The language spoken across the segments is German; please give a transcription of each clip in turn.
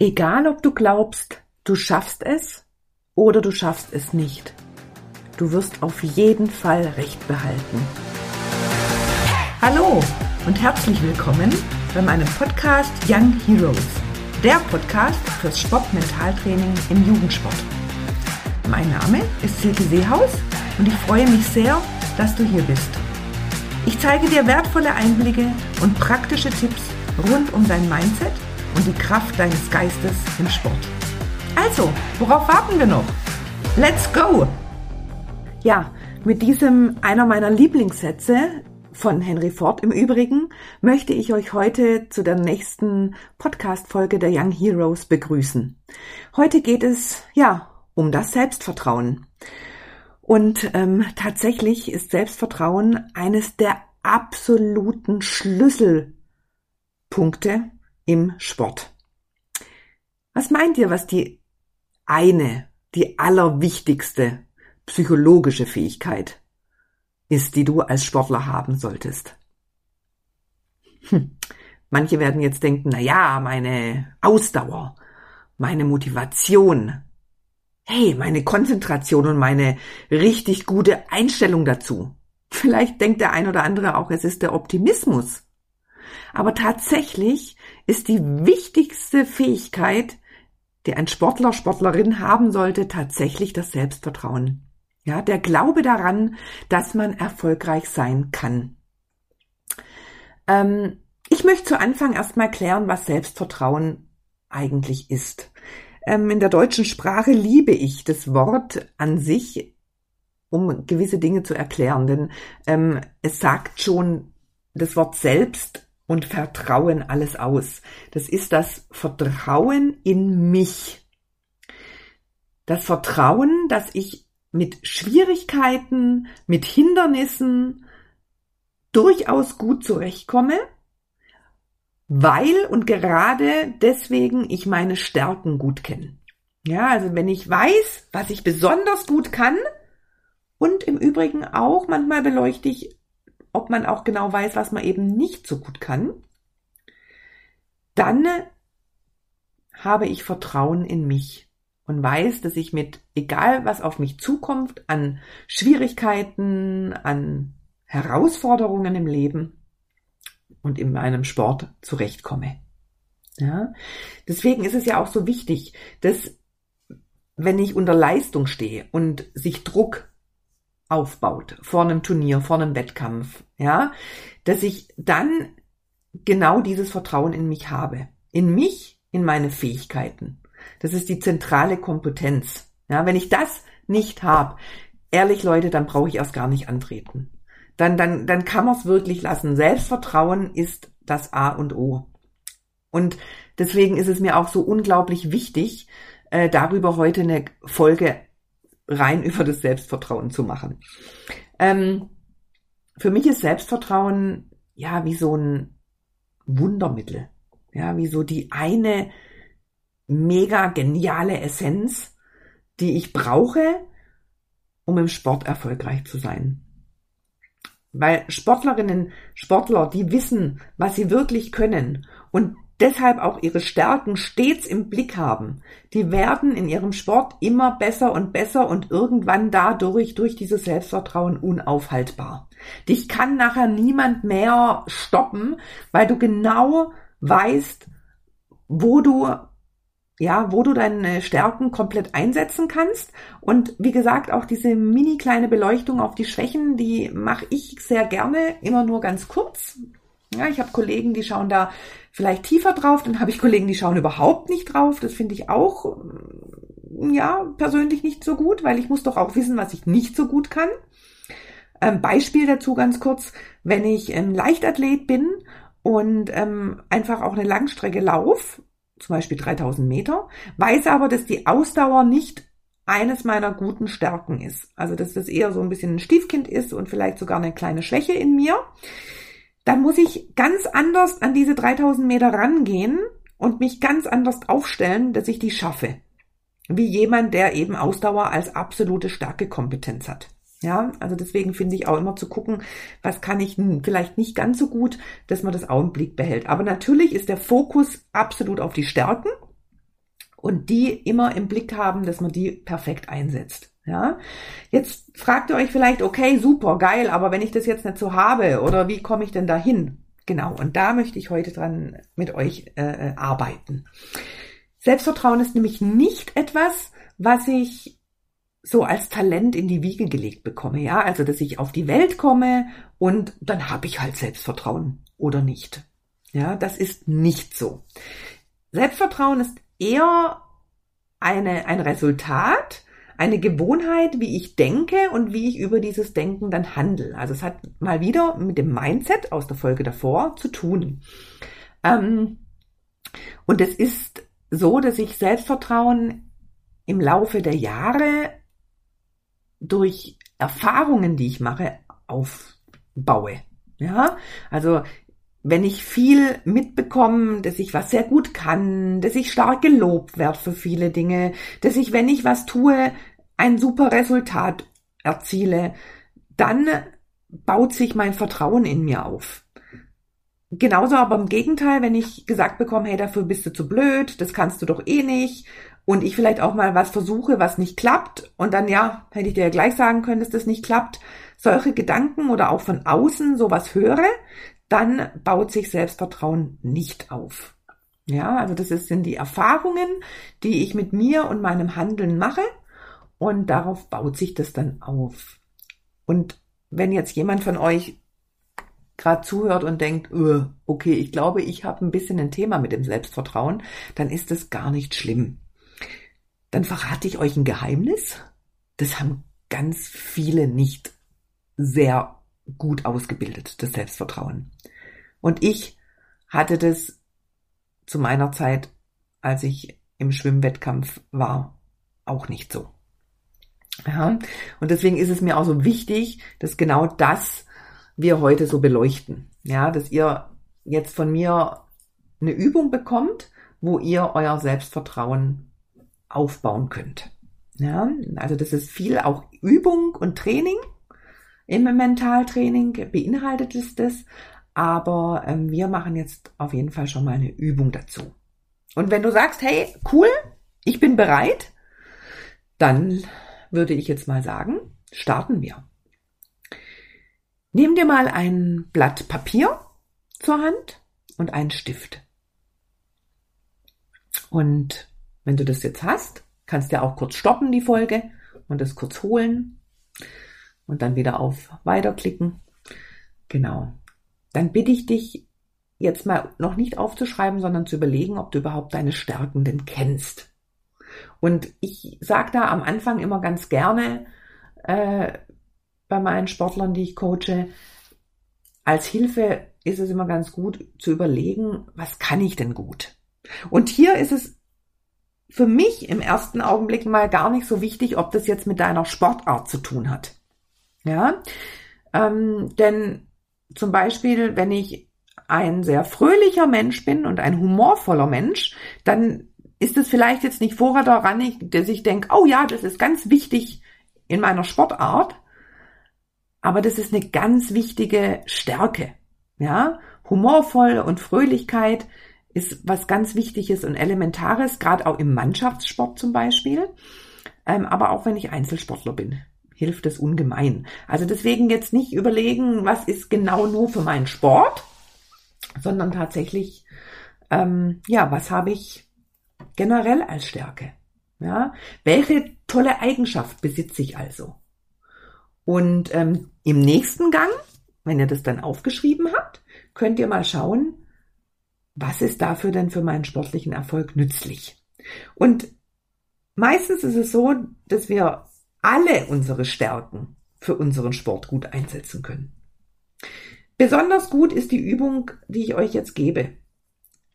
Egal ob du glaubst, du schaffst es oder du schaffst es nicht, du wirst auf jeden Fall Recht behalten. Hallo und herzlich willkommen bei meinem Podcast Young Heroes, der Podcast fürs Sportmentaltraining im Jugendsport. Mein Name ist Silke Seehaus und ich freue mich sehr, dass du hier bist. Ich zeige dir wertvolle Einblicke und praktische Tipps rund um dein Mindset – und die Kraft deines Geistes im Sport. Also, worauf warten wir noch? Let's go! Ja, mit diesem einer meiner Lieblingssätze von Henry Ford im Übrigen möchte ich euch heute zu der nächsten Podcast-Folge der Young Heroes begrüßen. Heute geht es, ja, um das Selbstvertrauen. Und ähm, tatsächlich ist Selbstvertrauen eines der absoluten Schlüsselpunkte im Sport. Was meint ihr, was die eine, die allerwichtigste psychologische Fähigkeit ist, die du als Sportler haben solltest? Hm. Manche werden jetzt denken, na ja, meine Ausdauer, meine Motivation, hey, meine Konzentration und meine richtig gute Einstellung dazu. Vielleicht denkt der ein oder andere auch, es ist der Optimismus. Aber tatsächlich ist die wichtigste Fähigkeit, die ein Sportler, Sportlerin haben sollte, tatsächlich das Selbstvertrauen. Ja, der Glaube daran, dass man erfolgreich sein kann. Ähm, ich möchte zu Anfang erstmal klären, was Selbstvertrauen eigentlich ist. Ähm, in der deutschen Sprache liebe ich das Wort an sich, um gewisse Dinge zu erklären, denn ähm, es sagt schon das Wort selbst und Vertrauen alles aus. Das ist das Vertrauen in mich. Das Vertrauen, dass ich mit Schwierigkeiten, mit Hindernissen durchaus gut zurechtkomme, weil und gerade deswegen ich meine Stärken gut kenne. Ja, also wenn ich weiß, was ich besonders gut kann, und im Übrigen auch manchmal beleuchte ich ob man auch genau weiß, was man eben nicht so gut kann, dann habe ich Vertrauen in mich und weiß, dass ich mit egal was auf mich zukommt, an Schwierigkeiten, an Herausforderungen im Leben und in meinem Sport zurechtkomme. Ja? Deswegen ist es ja auch so wichtig, dass wenn ich unter Leistung stehe und sich Druck aufbaut vor einem Turnier, vor einem Wettkampf, ja, dass ich dann genau dieses Vertrauen in mich habe. In mich, in meine Fähigkeiten. Das ist die zentrale Kompetenz. Ja, wenn ich das nicht habe, ehrlich Leute, dann brauche ich erst gar nicht antreten. Dann, dann, dann kann man es wirklich lassen. Selbstvertrauen ist das A und O. Und deswegen ist es mir auch so unglaublich wichtig, äh, darüber heute eine Folge rein über das Selbstvertrauen zu machen. Ähm, für mich ist Selbstvertrauen ja wie so ein Wundermittel. Ja, wie so die eine mega geniale Essenz, die ich brauche, um im Sport erfolgreich zu sein. Weil Sportlerinnen, Sportler, die wissen, was sie wirklich können und deshalb auch ihre Stärken stets im Blick haben. Die werden in ihrem Sport immer besser und besser und irgendwann dadurch durch dieses Selbstvertrauen unaufhaltbar. Dich kann nachher niemand mehr stoppen, weil du genau weißt, wo du ja, wo du deine Stärken komplett einsetzen kannst. Und wie gesagt, auch diese mini kleine Beleuchtung auf die Schwächen, die mache ich sehr gerne, immer nur ganz kurz. Ja, ich habe Kollegen, die schauen da vielleicht tiefer drauf, dann habe ich Kollegen, die schauen überhaupt nicht drauf. Das finde ich auch, mm, ja, persönlich nicht so gut, weil ich muss doch auch wissen, was ich nicht so gut kann. Ähm, Beispiel dazu ganz kurz, wenn ich ähm, Leichtathlet bin und ähm, einfach auch eine Langstrecke lauf, zum Beispiel 3000 Meter, weiß aber, dass die Ausdauer nicht eines meiner guten Stärken ist. Also dass das eher so ein bisschen ein Stiefkind ist und vielleicht sogar eine kleine Schwäche in mir dann muss ich ganz anders an diese 3000 Meter rangehen und mich ganz anders aufstellen, dass ich die schaffe. Wie jemand, der eben Ausdauer als absolute starke Kompetenz hat. Ja, also deswegen finde ich auch immer zu gucken, was kann ich vielleicht nicht ganz so gut, dass man das auch im Blick behält. Aber natürlich ist der Fokus absolut auf die Stärken. und die immer im Blick haben, dass man die perfekt einsetzt. Ja, jetzt fragt ihr euch vielleicht, okay, super, geil, aber wenn ich das jetzt nicht so habe, oder wie komme ich denn dahin? Genau, und da möchte ich heute dran mit euch äh, äh, arbeiten. Selbstvertrauen ist nämlich nicht etwas, was ich so als Talent in die Wiege gelegt bekomme, ja, also dass ich auf die Welt komme und dann habe ich halt Selbstvertrauen oder nicht. Ja, das ist nicht so. Selbstvertrauen ist eher eine, ein Resultat, eine Gewohnheit, wie ich denke und wie ich über dieses Denken dann handle. Also es hat mal wieder mit dem Mindset aus der Folge davor zu tun. Ähm, und es ist so, dass ich Selbstvertrauen im Laufe der Jahre durch Erfahrungen, die ich mache, aufbaue. Ja, also wenn ich viel mitbekomme, dass ich was sehr gut kann, dass ich stark gelobt werde für viele Dinge, dass ich, wenn ich was tue, ein super Resultat erziele, dann baut sich mein Vertrauen in mir auf. Genauso aber im Gegenteil, wenn ich gesagt bekomme, hey, dafür bist du zu blöd, das kannst du doch eh nicht, und ich vielleicht auch mal was versuche, was nicht klappt, und dann ja, hätte ich dir ja gleich sagen können, dass das nicht klappt, solche Gedanken oder auch von außen sowas höre, dann baut sich Selbstvertrauen nicht auf. Ja, also das sind die Erfahrungen, die ich mit mir und meinem Handeln mache und darauf baut sich das dann auf. Und wenn jetzt jemand von euch gerade zuhört und denkt, öh, okay, ich glaube, ich habe ein bisschen ein Thema mit dem Selbstvertrauen, dann ist das gar nicht schlimm. Dann verrate ich euch ein Geheimnis. Das haben ganz viele nicht sehr gut ausgebildet, das Selbstvertrauen. Und ich hatte das zu meiner Zeit, als ich im Schwimmwettkampf war, auch nicht so. Ja, und deswegen ist es mir auch so wichtig, dass genau das wir heute so beleuchten. Ja, dass ihr jetzt von mir eine Übung bekommt, wo ihr euer Selbstvertrauen aufbauen könnt. Ja, also das ist viel auch Übung und Training. Im Mentaltraining beinhaltet es das, aber ähm, wir machen jetzt auf jeden Fall schon mal eine Übung dazu. Und wenn du sagst, hey, cool, ich bin bereit, dann würde ich jetzt mal sagen, starten wir. Nimm dir mal ein Blatt Papier zur Hand und einen Stift. Und wenn du das jetzt hast, kannst du auch kurz stoppen, die Folge, und das kurz holen und dann wieder auf Weiterklicken. Genau. Dann bitte ich dich jetzt mal noch nicht aufzuschreiben, sondern zu überlegen, ob du überhaupt deine Stärken denn kennst. Und ich sage da am Anfang immer ganz gerne äh, bei meinen Sportlern, die ich coache, als Hilfe ist es immer ganz gut zu überlegen, was kann ich denn gut? Und hier ist es für mich im ersten Augenblick mal gar nicht so wichtig, ob das jetzt mit deiner Sportart zu tun hat. Ja, ähm, denn zum Beispiel, wenn ich ein sehr fröhlicher Mensch bin und ein humorvoller Mensch, dann ist es vielleicht jetzt nicht vorher daran, dass ich denke, oh ja, das ist ganz wichtig in meiner Sportart, aber das ist eine ganz wichtige Stärke. Ja, humorvoll und Fröhlichkeit ist was ganz Wichtiges und Elementares, gerade auch im Mannschaftssport zum Beispiel, ähm, aber auch wenn ich Einzelsportler bin hilft es ungemein. Also deswegen jetzt nicht überlegen, was ist genau nur für meinen Sport, sondern tatsächlich, ähm, ja, was habe ich generell als Stärke? Ja, welche tolle Eigenschaft besitze ich also? Und ähm, im nächsten Gang, wenn ihr das dann aufgeschrieben habt, könnt ihr mal schauen, was ist dafür denn für meinen sportlichen Erfolg nützlich? Und meistens ist es so, dass wir alle unsere Stärken für unseren Sport gut einsetzen können. Besonders gut ist die Übung, die ich euch jetzt gebe,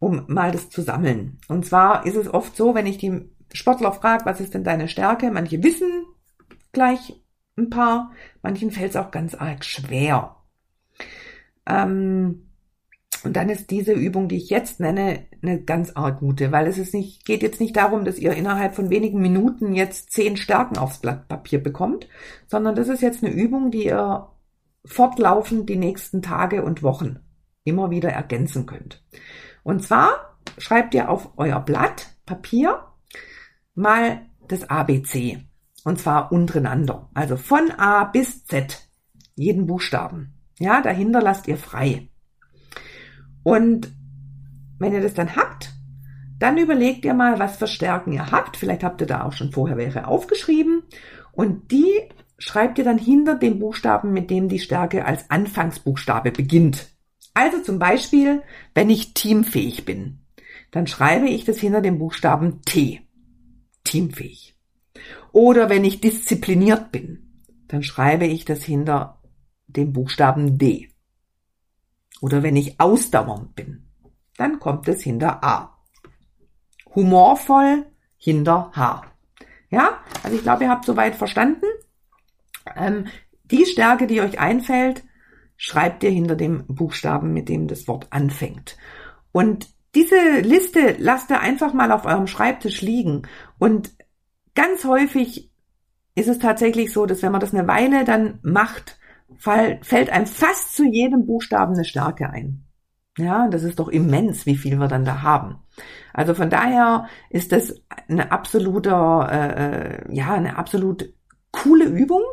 um mal das zu sammeln. Und zwar ist es oft so, wenn ich die Sportler frage, was ist denn deine Stärke? Manche wissen gleich ein paar, manchen fällt es auch ganz arg schwer. Ähm, und dann ist diese Übung, die ich jetzt nenne, eine ganz arg gute, weil es ist nicht, geht jetzt nicht darum, dass ihr innerhalb von wenigen Minuten jetzt zehn Stärken aufs Blatt Papier bekommt, sondern das ist jetzt eine Übung, die ihr fortlaufend die nächsten Tage und Wochen immer wieder ergänzen könnt. Und zwar schreibt ihr auf euer Blatt Papier mal das ABC. Und zwar untereinander. Also von A bis Z. Jeden Buchstaben. Ja, dahinter lasst ihr frei. Und wenn ihr das dann habt, dann überlegt ihr mal, was für Stärken ihr habt. Vielleicht habt ihr da auch schon vorher welche aufgeschrieben. Und die schreibt ihr dann hinter dem Buchstaben, mit dem die Stärke als Anfangsbuchstabe beginnt. Also zum Beispiel, wenn ich teamfähig bin, dann schreibe ich das hinter dem Buchstaben T. Teamfähig. Oder wenn ich diszipliniert bin, dann schreibe ich das hinter dem Buchstaben D. Oder wenn ich ausdauernd bin, dann kommt es hinter A. Humorvoll hinter H. Ja, also ich glaube, ihr habt soweit verstanden. Ähm, die Stärke, die euch einfällt, schreibt ihr hinter dem Buchstaben, mit dem das Wort anfängt. Und diese Liste lasst ihr einfach mal auf eurem Schreibtisch liegen. Und ganz häufig ist es tatsächlich so, dass wenn man das eine Weile dann macht, fällt einem fast zu jedem Buchstaben eine Stärke ein. Ja, das ist doch immens, wie viel wir dann da haben. Also von daher ist das eine absolute, äh, äh, ja, eine absolut coole Übung,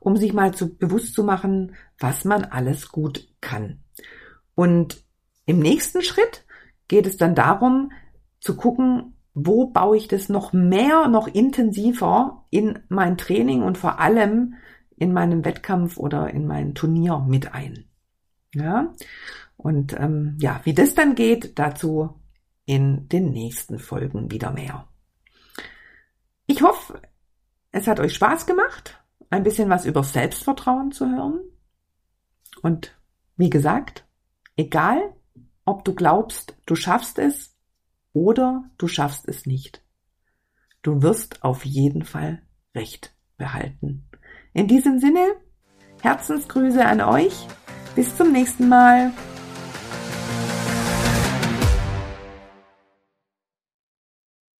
um sich mal zu bewusst zu machen, was man alles gut kann. Und im nächsten Schritt geht es dann darum, zu gucken, wo baue ich das noch mehr, noch intensiver in mein Training und vor allem in meinem Wettkampf oder in mein Turnier mit ein. Ja, und ähm, ja, wie das dann geht, dazu in den nächsten Folgen wieder mehr. Ich hoffe, es hat euch Spaß gemacht, ein bisschen was über Selbstvertrauen zu hören. Und wie gesagt, egal, ob du glaubst, du schaffst es oder du schaffst es nicht. Du wirst auf jeden Fall Recht behalten. In diesem Sinne, Herzensgrüße an euch. Bis zum nächsten Mal.